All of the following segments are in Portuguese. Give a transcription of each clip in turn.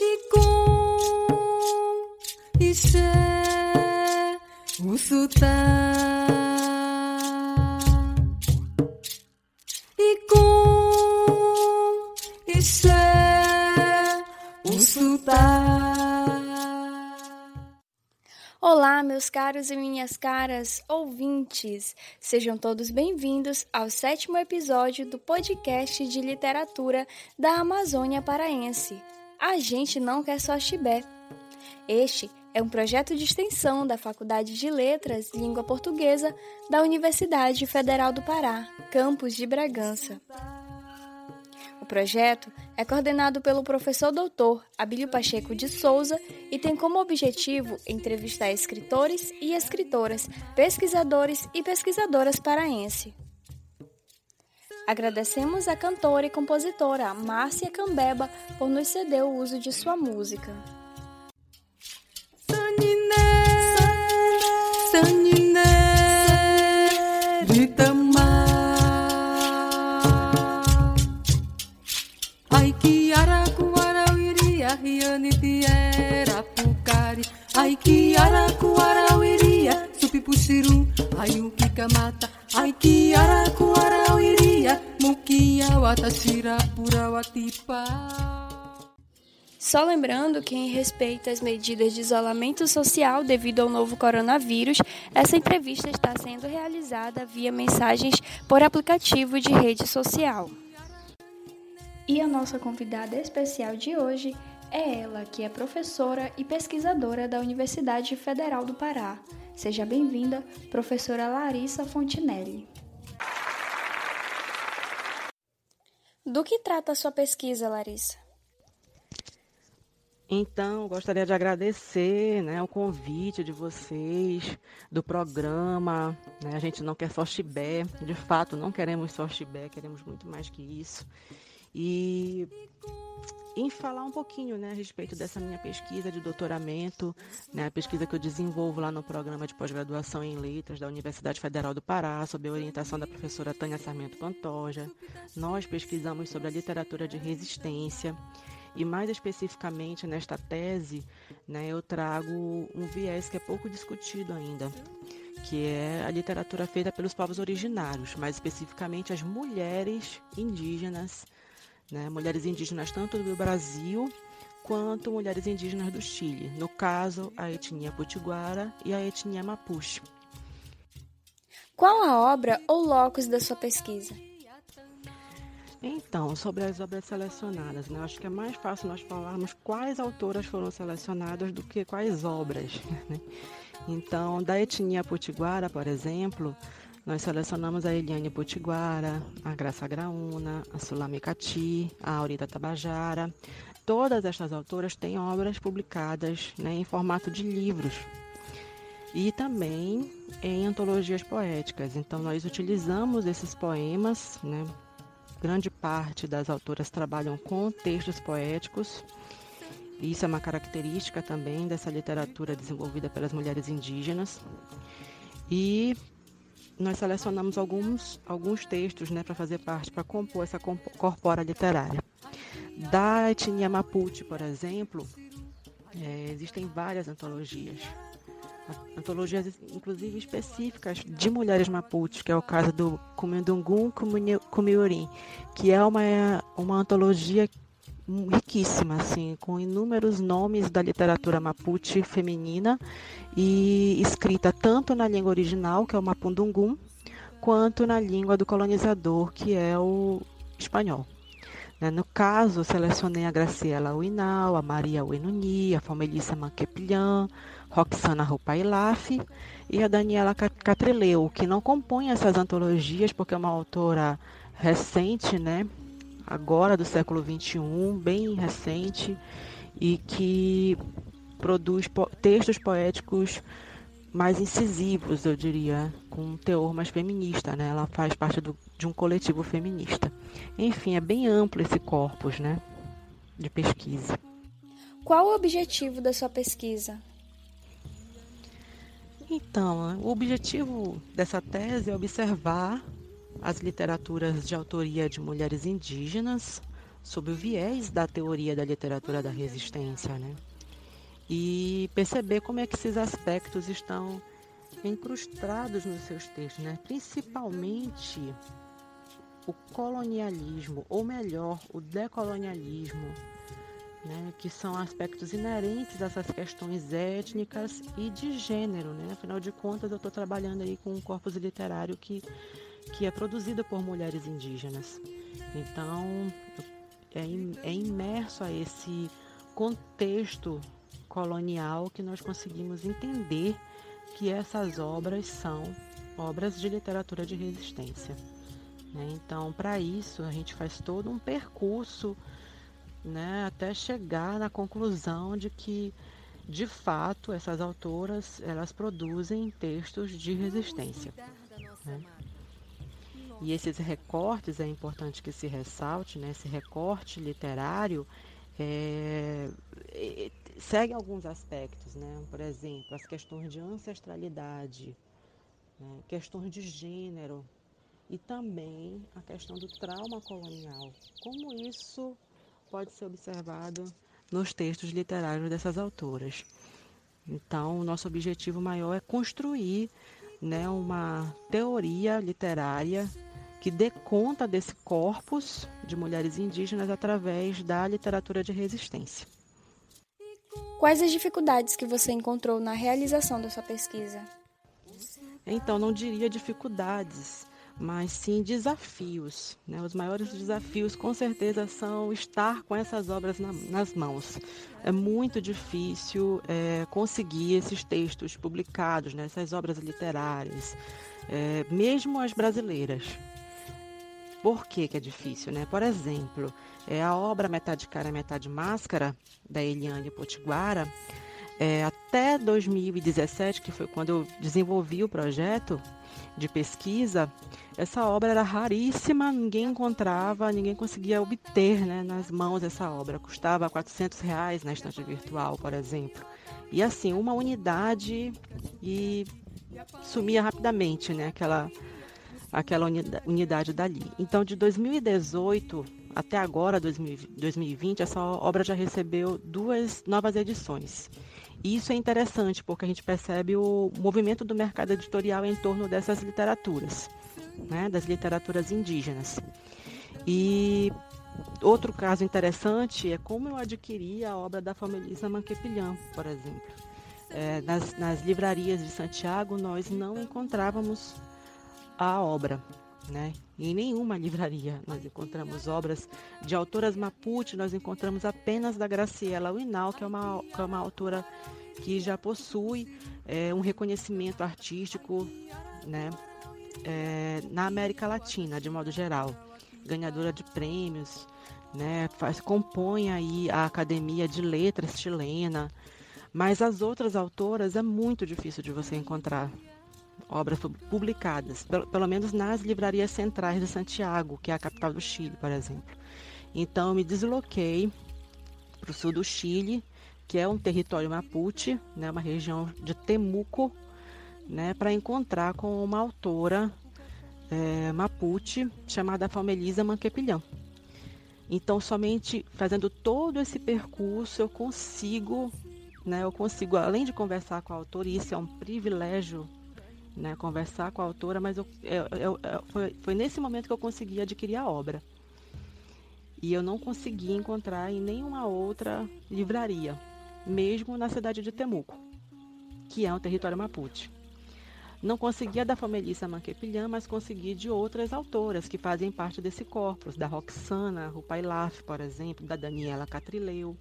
이공 이세 우수다. Caros e minhas caras ouvintes! Sejam todos bem-vindos ao sétimo episódio do podcast de literatura da Amazônia Paraense. A gente não quer só chibé. Este é um projeto de extensão da Faculdade de Letras Língua Portuguesa da Universidade Federal do Pará, campus de Bragança. O projeto é coordenado pelo professor doutor Abílio Pacheco de Souza e tem como objetivo entrevistar escritores e escritoras, pesquisadores e pesquisadoras paraense. Agradecemos a cantora e compositora Márcia Cambeba por nos ceder o uso de sua música. Ai que aracuarauiria, supipuxiru, ai o que mata. Ai que aracuarauiria, muquia watashira purawatipa. Só lembrando que, em respeito às medidas de isolamento social devido ao novo coronavírus, essa entrevista está sendo realizada via mensagens por aplicativo de rede social. E a nossa convidada especial de hoje é ela que é professora e pesquisadora da Universidade Federal do Pará. Seja bem-vinda, professora Larissa Fontinelli. Do que trata a sua pesquisa, Larissa? Então, gostaria de agradecer né, o convite de vocês, do programa. Né, a gente não quer só chibé, de fato, não queremos só chibé, queremos muito mais que isso. E em falar um pouquinho né, a respeito dessa minha pesquisa de doutoramento, né, a pesquisa que eu desenvolvo lá no programa de pós-graduação em letras da Universidade Federal do Pará, sob a orientação da professora Tânia Sarmento Pantoja. Nós pesquisamos sobre a literatura de resistência e mais especificamente nesta tese, né, eu trago um viés que é pouco discutido ainda, que é a literatura feita pelos povos originários, mais especificamente as mulheres indígenas né? mulheres indígenas tanto do Brasil quanto mulheres indígenas do Chile, no caso, a etnia potiguara e a etnia mapuche. Qual a obra ou locus da sua pesquisa? Então, sobre as obras selecionadas, né? acho que é mais fácil nós falarmos quais autoras foram selecionadas do que quais obras. Né? Então, da etnia potiguara, por exemplo, nós selecionamos a Eliane Potiguara, a Graça Graúna, a Sulame Cati, a Aurita Tabajara. Todas estas autoras têm obras publicadas né, em formato de livros e também em antologias poéticas. Então, nós utilizamos esses poemas, né? grande parte das autoras trabalham com textos poéticos. Isso é uma característica também dessa literatura desenvolvida pelas mulheres indígenas. E nós selecionamos alguns, alguns textos né, para fazer parte, para compor essa corpora literária. Da etnia Mapuche, por exemplo, é, existem várias antologias. Antologias, inclusive, específicas de mulheres Mapuche, que é o caso do Kumendungun Kumiurim, que é uma, uma antologia riquíssima, assim, com inúmeros nomes da literatura mapuche feminina e escrita tanto na língua original, que é o mapundungum, quanto na língua do colonizador, que é o espanhol. Né, no caso, selecionei a Graciela Uinal, a Maria Uenuni, a Fomelissa Manquepilhã, Roxana Rupailaf e a Daniela Catreleu, que não compõem essas antologias porque é uma autora recente, né, agora do século XXI, bem recente, e que produz po textos poéticos mais incisivos, eu diria, com um teor mais feminista, né? Ela faz parte do, de um coletivo feminista. Enfim, é bem amplo esse corpus, né? De pesquisa. Qual o objetivo da sua pesquisa? Então, o objetivo dessa tese é observar as literaturas de autoria de mulheres indígenas, sob o viés da teoria da literatura da resistência, né? E perceber como é que esses aspectos estão incrustados nos seus textos, né? Principalmente o colonialismo, ou melhor, o decolonialismo, né, que são aspectos inerentes a essas questões étnicas e de gênero. Né? Afinal de contas, eu estou trabalhando aí com um corpus literário que, que é produzido por mulheres indígenas. Então, é, é imerso a esse contexto colonial que nós conseguimos entender que essas obras são obras de literatura de resistência. Né? Então, para isso, a gente faz todo um percurso né, até chegar na conclusão de que, de fato, essas autoras elas produzem textos de resistência. Né? E esses recortes é importante que se ressalte, né? esse recorte literário é, segue alguns aspectos, né? por exemplo, as questões de ancestralidade, né? questões de gênero, e também a questão do trauma colonial. Como isso pode ser observado nos textos literários dessas autoras. Então, nosso objetivo maior é construir né, uma teoria literária que dê conta desse corpus de mulheres indígenas através da literatura de resistência. Quais as dificuldades que você encontrou na realização da sua pesquisa? Então, não diria dificuldades, mas sim desafios. Né? Os maiores desafios, com certeza, são estar com essas obras na, nas mãos. É muito difícil é, conseguir esses textos publicados, né? essas obras literárias, é, mesmo as brasileiras. Por que, que é difícil? Né? Por exemplo, é a obra Metade Cara, Metade Máscara, da Eliane Potiguara, é, até 2017, que foi quando eu desenvolvi o projeto de pesquisa, essa obra era raríssima, ninguém encontrava, ninguém conseguia obter né, nas mãos essa obra. Custava 400 reais na estante virtual, por exemplo. E assim, uma unidade e sumia rapidamente né, aquela, aquela unidade dali. Então, de 2018 até agora, 2020, essa obra já recebeu duas novas edições. E isso é interessante porque a gente percebe o movimento do mercado editorial em torno dessas literaturas, né, das literaturas indígenas. E outro caso interessante é como eu adquiri a obra da Famelisa Manquepilhão, por exemplo. É, nas, nas livrarias de Santiago nós não encontrávamos a obra. Né? Em nenhuma livraria nós encontramos obras de autoras Mapuche, nós encontramos apenas da Graciela Winal, que é uma, que é uma autora que já possui é, um reconhecimento artístico né, é, na América Latina, de modo geral, ganhadora de prêmios, né, faz, compõe aí a Academia de Letras chilena, mas as outras autoras é muito difícil de você encontrar obras publicadas, pelo, pelo menos nas livrarias centrais de Santiago, que é a capital do Chile, por exemplo. Então, me desloquei para o sul do Chile, que é um território mapuche, né, uma região de Temuco, né, para encontrar com uma autora é, mapuche chamada Falmelisa Manquepilhão. Então, somente fazendo todo esse percurso, eu consigo, né, eu consigo, além de conversar com a autora, e isso é um privilégio né, conversar com a autora, mas eu, eu, eu, foi, foi nesse momento que eu consegui adquirir a obra. E eu não consegui encontrar em nenhuma outra livraria, mesmo na cidade de Temuco, que é um território mapuche. Não conseguia da Famelissa Manquepilhã, mas consegui de outras autoras que fazem parte desse corpus, da Roxana Rupailaf, por exemplo, da Daniela Catrileu.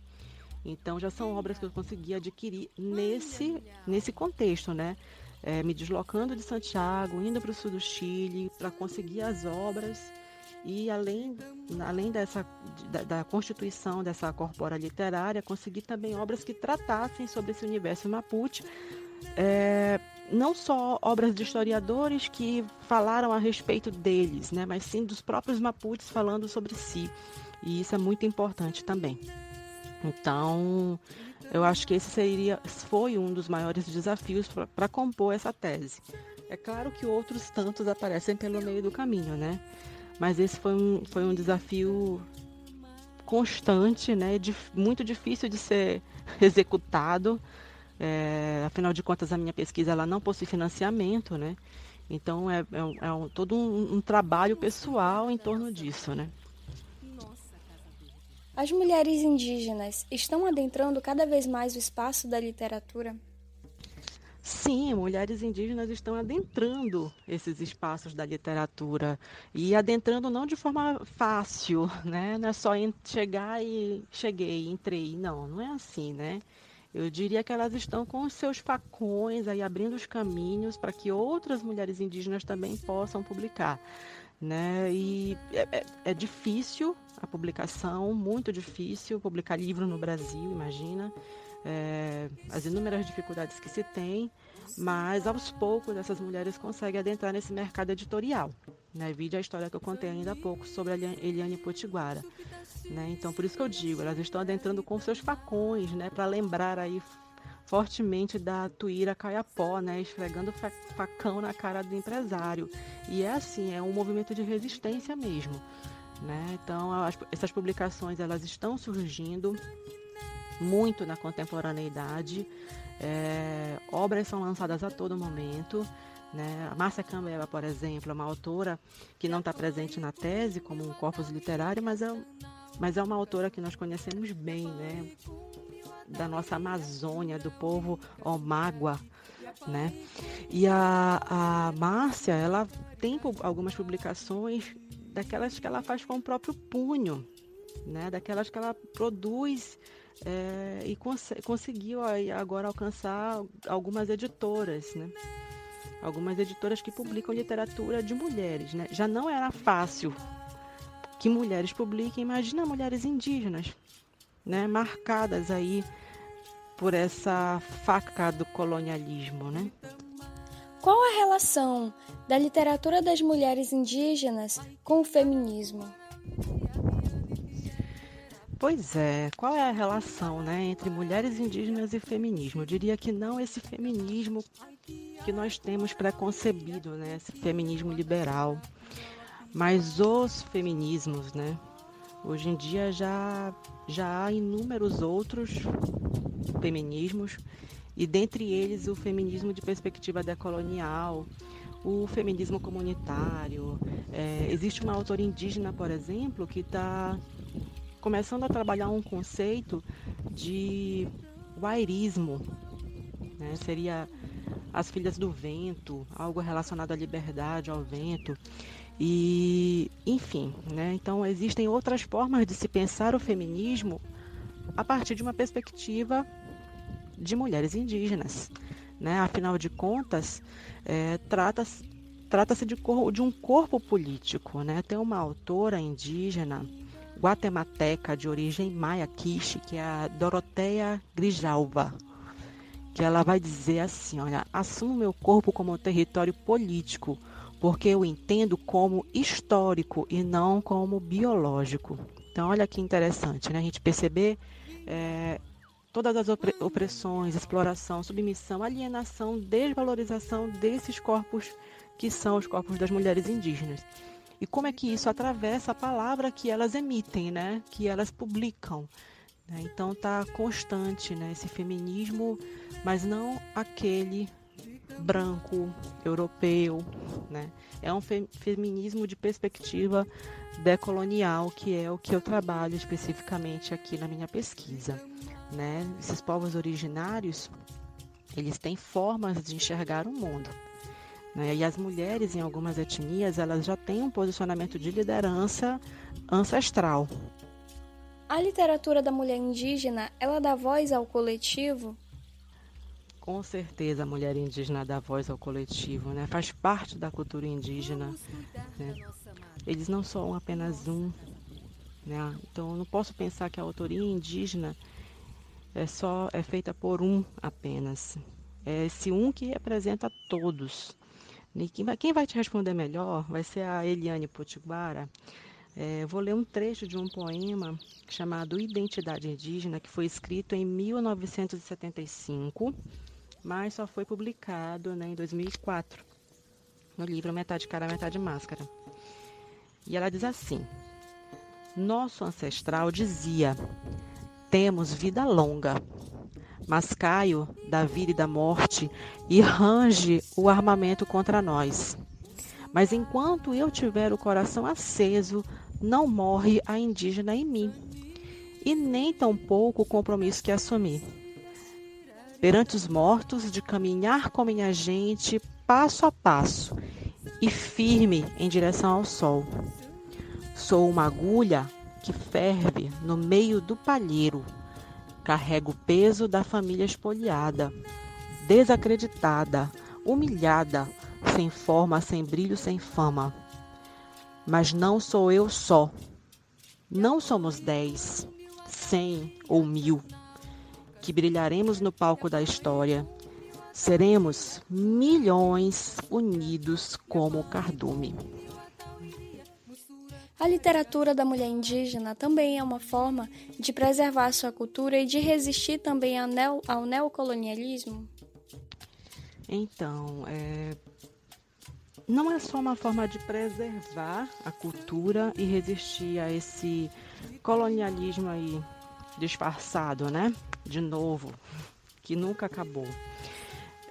Então já são obras que eu consegui adquirir nesse, nesse contexto, né? É, me deslocando de Santiago, indo para o sul do Chile para conseguir as obras e além, além dessa, da, da, constituição dessa corpora literária, consegui também obras que tratassem sobre esse universo Mapuche, é, não só obras de historiadores que falaram a respeito deles, né, mas sim dos próprios Mapuches falando sobre si. E isso é muito importante também. Então, eu acho que esse seria, foi um dos maiores desafios para compor essa tese. É claro que outros tantos aparecem pelo meio do caminho, né? Mas esse foi um, foi um desafio constante, né? De, muito difícil de ser executado. É, afinal de contas, a minha pesquisa ela não possui financiamento, né? Então é, é, é um, todo um, um trabalho pessoal em torno disso, né? As mulheres indígenas estão adentrando cada vez mais o espaço da literatura? Sim, mulheres indígenas estão adentrando esses espaços da literatura e adentrando não de forma fácil, né? Não é só chegar e cheguei, entrei, não, não é assim, né? Eu diria que elas estão com os seus facões aí abrindo os caminhos para que outras mulheres indígenas também possam publicar, né? E é, é, é difícil a publicação, muito difícil publicar livro no Brasil, imagina é, as inúmeras dificuldades que se tem, mas aos poucos essas mulheres conseguem adentrar nesse mercado editorial. Né? Vide a história que eu contei ainda há pouco sobre a Eliane Potiguara. Né? Então, por isso que eu digo, elas estão adentrando com seus facões, né? para lembrar aí fortemente da Tuíra Caiapó, né, esfregando facão na cara do empresário. E é assim, é um movimento de resistência mesmo. Né? Então, as, essas publicações elas estão surgindo, muito na contemporaneidade. É, obras são lançadas a todo momento. Né? A Márcia Cambela, por exemplo, é uma autora que não está presente na tese como um corpus literário, mas é, mas é uma autora que nós conhecemos bem, né? Da nossa Amazônia, do povo Omágua. Né? E a, a Márcia, ela tem algumas publicações daquelas que ela faz com o próprio punho, né? daquelas que ela produz é, e cons conseguiu agora alcançar algumas editoras, né? Algumas editoras que publicam literatura de mulheres, né? Já não era fácil que mulheres publiquem, imagina mulheres indígenas, né? Marcadas aí por essa faca do colonialismo, né? Qual a relação da literatura das mulheres indígenas com o feminismo? Pois é, qual é a relação né, entre mulheres indígenas e feminismo? Eu diria que não esse feminismo que nós temos preconcebido, né, esse feminismo liberal, mas os feminismos, né? Hoje em dia já, já há inúmeros outros feminismos, e dentre eles o feminismo de perspectiva decolonial, o feminismo comunitário. É, existe uma autora indígena, por exemplo, que está começando a trabalhar um conceito de wairismo, né? seria as filhas do vento, algo relacionado à liberdade, ao vento. E, enfim, né? então existem outras formas de se pensar o feminismo a partir de uma perspectiva de mulheres indígenas. Né? Afinal de contas, é, trata-se trata de, de um corpo político. Né? Tem uma autora indígena guatemateca de origem maia quiche, que é a Doroteia Grijalva, que ela vai dizer assim, olha, assumo meu corpo como território político, porque eu entendo como histórico e não como biológico. Então, olha que interessante, né? A gente perceber é, todas as opressões, exploração, submissão, alienação, desvalorização desses corpos que são os corpos das mulheres indígenas e como é que isso atravessa a palavra que elas emitem, né? Que elas publicam. Né? Então tá constante, né? Esse feminismo, mas não aquele branco europeu, né? É um fe feminismo de perspectiva decolonial, que é o que eu trabalho especificamente aqui na minha pesquisa, né? Esses povos originários, eles têm formas de enxergar o mundo. Né? E as mulheres em algumas etnias elas já têm um posicionamento de liderança ancestral. A literatura da mulher indígena ela dá voz ao coletivo? Com certeza a mulher indígena dá voz ao coletivo, né? faz parte da cultura indígena. Né? Eles não são apenas um. Né? Então não posso pensar que a autoria indígena é só é feita por um apenas. É esse um que representa todos. Quem vai, quem vai te responder melhor vai ser a Eliane Potiguara. É, vou ler um trecho de um poema chamado Identidade Indígena, que foi escrito em 1975, mas só foi publicado né, em 2004. no livro Metade Cara, Metade Máscara. E ela diz assim: Nosso ancestral dizia: Temos vida longa, mas Caio, da vida e da morte, e range o armamento contra nós. Mas enquanto eu tiver o coração aceso, não morre a indígena em mim, e nem tampouco o compromisso que assumi. Perante os mortos, de caminhar com minha gente passo a passo e firme em direção ao sol. Sou uma agulha que ferve no meio do palheiro. Carrego o peso da família espoliada, desacreditada, humilhada, sem forma, sem brilho, sem fama. Mas não sou eu só. Não somos dez, cem ou mil que brilharemos no palco da história. Seremos milhões unidos como o cardume. A literatura da mulher indígena também é uma forma de preservar sua cultura e de resistir também ao, neo, ao neocolonialismo? Então, é, não é só uma forma de preservar a cultura e resistir a esse colonialismo aí disfarçado, né? De novo, que nunca acabou.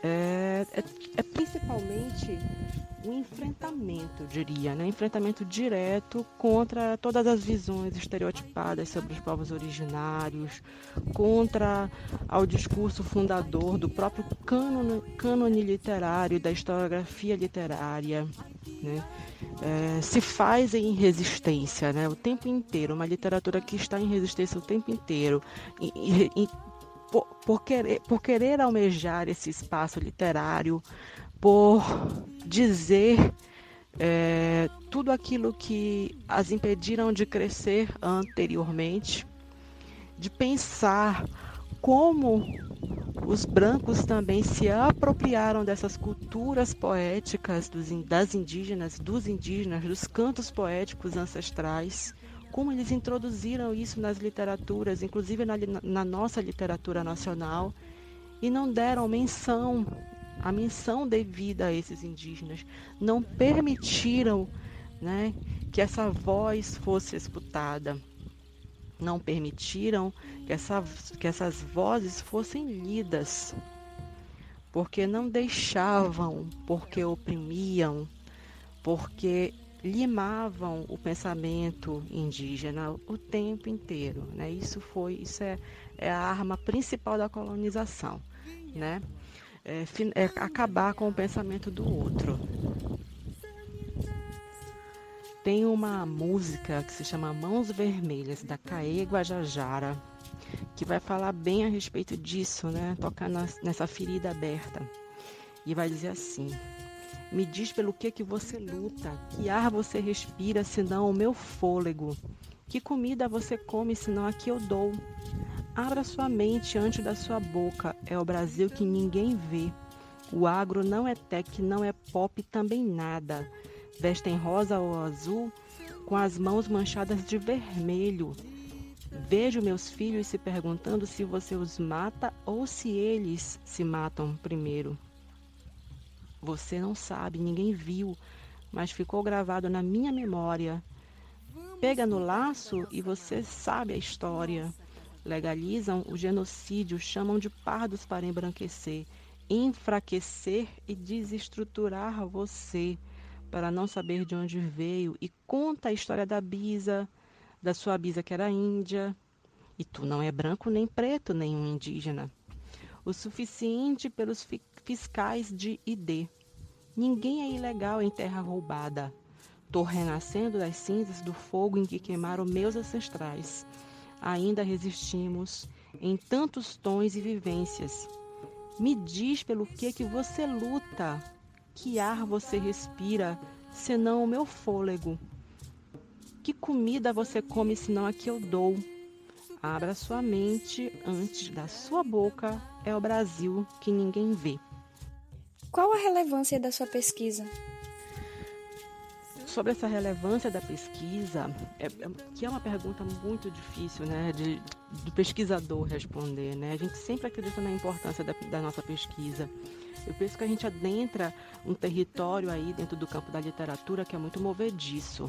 É, é, é principalmente um enfrentamento, diria, né? enfrentamento direto contra todas as visões estereotipadas sobre os povos originários, contra ao discurso fundador do próprio cânone, cânone literário, da historiografia literária. Né? É, se faz em resistência né? o tempo inteiro, uma literatura que está em resistência o tempo inteiro. E, e, por, por, querer, por querer almejar esse espaço literário, por dizer é, tudo aquilo que as impediram de crescer anteriormente, de pensar como os brancos também se apropriaram dessas culturas poéticas dos, das indígenas, dos indígenas, dos cantos poéticos ancestrais, como eles introduziram isso nas literaturas, inclusive na, na nossa literatura nacional, e não deram menção a menção devida a esses indígenas, não permitiram né, que essa voz fosse escutada, não permitiram que, essa, que essas vozes fossem lidas, porque não deixavam, porque oprimiam, porque limavam o pensamento indígena o tempo inteiro, né? Isso foi, isso é, é a arma principal da colonização, né? é, é acabar com o pensamento do outro. Tem uma música que se chama Mãos Vermelhas, da Caê Guajajara, que vai falar bem a respeito disso, né? Tocar nessa ferida aberta. E vai dizer assim: Me diz pelo que que você luta, que ar você respira, senão o meu fôlego. Que comida você come, senão a que eu dou. Abra sua mente antes da sua boca. É o Brasil que ninguém vê. O agro não é tech, não é pop, também nada. Vestem rosa ou azul, com as mãos manchadas de vermelho. Vejo meus filhos se perguntando se você os mata ou se eles se matam primeiro. Você não sabe, ninguém viu, mas ficou gravado na minha memória. Pega no laço e você sabe a história legalizam o genocídio, chamam de pardos para embranquecer, enfraquecer e desestruturar você para não saber de onde veio e conta a história da Bisa, da sua Bisa que era índia. E tu não é branco nem preto, nem um indígena. O suficiente pelos fiscais de ID. Ninguém é ilegal em terra roubada. Tô renascendo das cinzas do fogo em que queimaram meus ancestrais ainda resistimos em tantos tons e vivências. Me diz pelo que que você luta, que ar você respira, senão o meu fôlego. Que comida você come, senão a que eu dou? Abra sua mente antes da sua boca, é o Brasil que ninguém vê. Qual a relevância da sua pesquisa? sobre essa relevância da pesquisa, é, é, que é uma pergunta muito difícil, né, de, do pesquisador responder, né? A gente sempre acredita na importância da, da nossa pesquisa, Eu penso que a gente adentra um território aí dentro do campo da literatura que é muito movediço.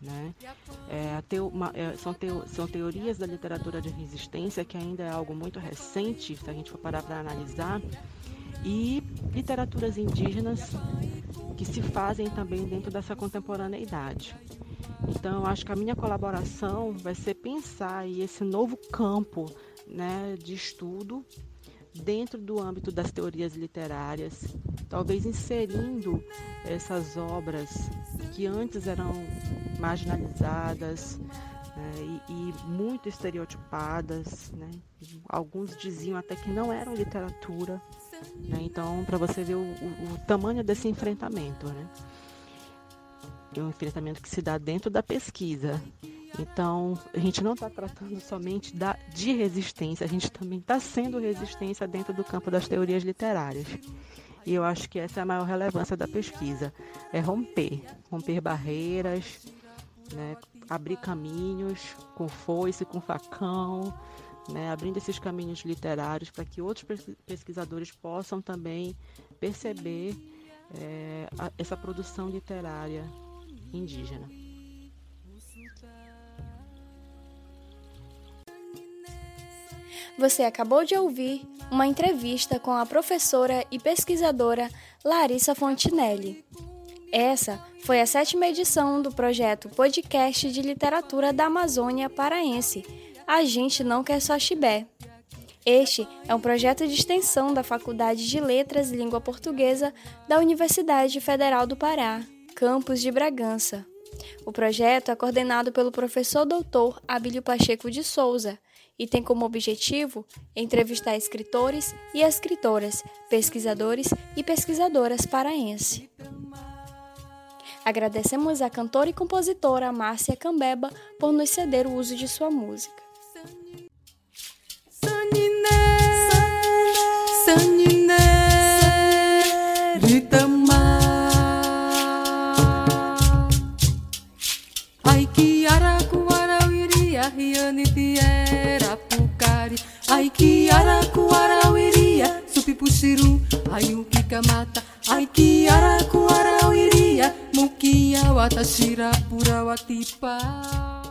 Né? É, teo, uma, é, são, teo, são teorias da literatura de resistência que ainda é algo muito recente, se a gente for parar para analisar, e literaturas indígenas que se fazem também dentro dessa contemporaneidade. Então, eu acho que a minha colaboração vai ser pensar esse novo campo né, de estudo dentro do âmbito das teorias literárias, talvez inserindo essas obras que antes eram marginalizadas né, e, e, muito estereotipadas. Né? Alguns diziam até que não eram literatura. Né? Então, para você ver o, o, o, tamanho desse enfrentamento. Né? É um enfrentamento que se dá dentro da pesquisa. Então, a gente não está tratando somente da, de resistência, a gente também está sendo resistência dentro do campo das teorias literárias. E eu acho que essa é a maior relevância da pesquisa: é romper, romper barreiras, né, abrir caminhos com foice, com facão, né, abrindo esses caminhos literários para que outros pesquisadores possam também perceber é, a, essa produção literária indígena. Você acabou de ouvir uma entrevista com a professora e pesquisadora Larissa Fontinelli. Essa foi a sétima edição do projeto Podcast de Literatura da Amazônia Paraense. A gente não quer só chibé. Este é um projeto de extensão da Faculdade de Letras e Língua Portuguesa da Universidade Federal do Pará, campus de Bragança. O projeto é coordenado pelo professor doutor Abílio Pacheco de Souza e tem como objetivo entrevistar escritores e escritoras, pesquisadores e pesquisadoras paraense. Agradecemos à cantora e compositora Márcia Cambeba por nos ceder o uso de sua música. Ai que aracuara iria supipuxiru Ai o que camata Ai que aracuara iria Mukia watashira pura watipa